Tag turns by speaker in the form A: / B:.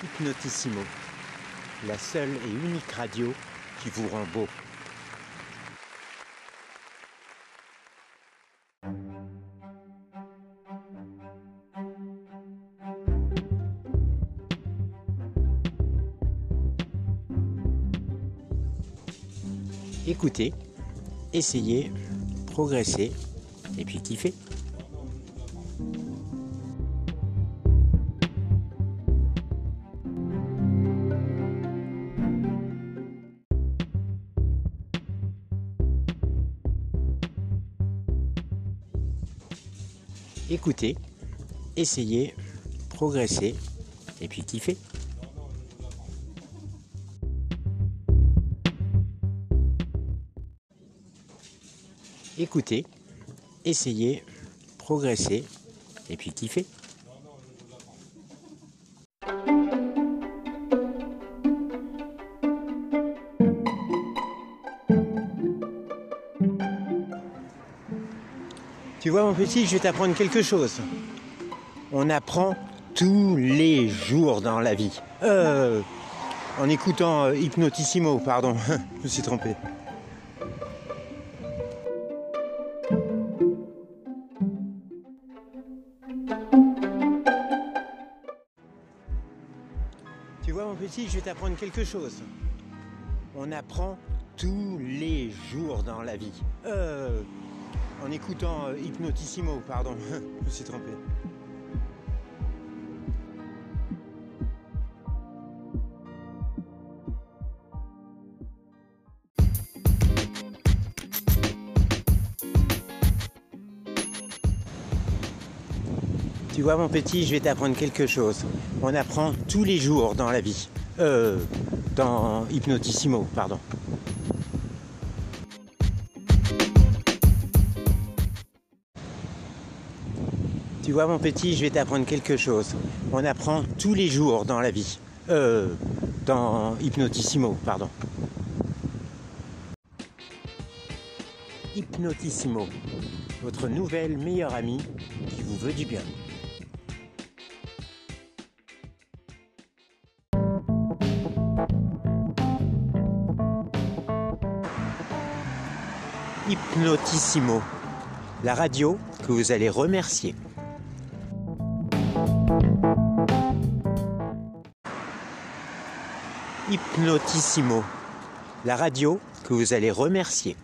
A: Hypnotissimo, la seule et unique radio qui vous rend beau. Écoutez, essayez, progressez et puis kiffez. Écoutez, essayez, progressez et puis kiffez. Écoutez, essayez, progressez et puis kiffez. Tu vois mon petit, je vais t'apprendre quelque chose. On apprend tous les jours dans la vie. Euh, en écoutant euh, Hypnotissimo, pardon, je me suis trompé. Tu vois mon petit, je vais t'apprendre quelque chose. On apprend tous les jours dans la vie. Euh, en écoutant euh, Hypnotissimo, pardon, je me suis trompé. Tu vois mon petit, je vais t'apprendre quelque chose. On apprend tous les jours dans la vie. Euh, dans Hypnotissimo, pardon. Tu vois mon petit, je vais t'apprendre quelque chose. On apprend tous les jours dans la vie. Euh, dans Hypnotissimo, pardon. Hypnotissimo, votre nouvelle meilleure amie qui vous veut du bien. Hypnotissimo, la radio que vous allez remercier. Hypnotissimo, la radio que vous allez remercier.